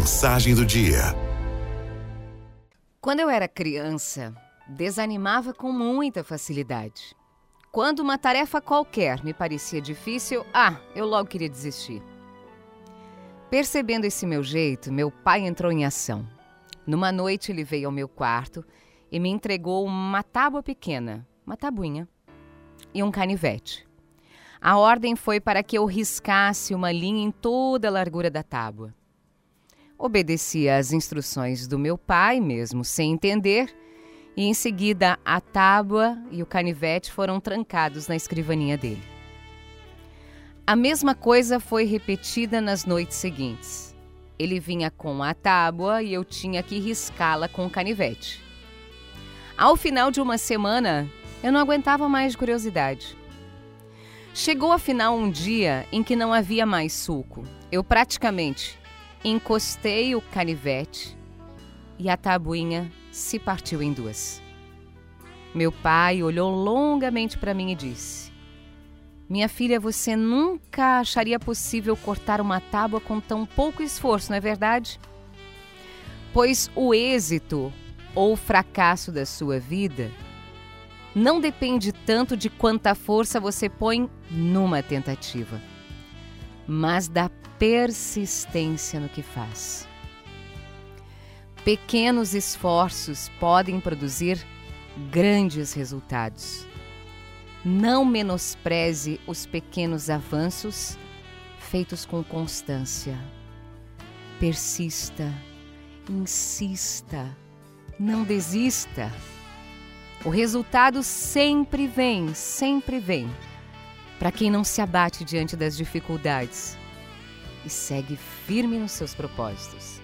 Mensagem do dia. Quando eu era criança, desanimava com muita facilidade. Quando uma tarefa qualquer me parecia difícil, ah, eu logo queria desistir. Percebendo esse meu jeito, meu pai entrou em ação. Numa noite, ele veio ao meu quarto e me entregou uma tábua pequena, uma tabuinha, e um canivete. A ordem foi para que eu riscasse uma linha em toda a largura da tábua. Obedeci às instruções do meu pai, mesmo sem entender, e em seguida a tábua e o canivete foram trancados na escrivaninha dele. A mesma coisa foi repetida nas noites seguintes. Ele vinha com a tábua e eu tinha que riscá-la com o canivete. Ao final de uma semana, eu não aguentava mais de curiosidade. Chegou afinal um dia em que não havia mais suco. Eu praticamente encostei o canivete e a tabuinha se partiu em duas. Meu pai olhou longamente para mim e disse: Minha filha, você nunca acharia possível cortar uma tábua com tão pouco esforço, não é verdade? Pois o êxito ou fracasso da sua vida não depende tanto de quanta força você põe numa tentativa, mas da persistência no que faz. Pequenos esforços podem produzir grandes resultados. Não menospreze os pequenos avanços feitos com constância. Persista, insista, não desista. O resultado sempre vem, sempre vem. Para quem não se abate diante das dificuldades e segue firme nos seus propósitos.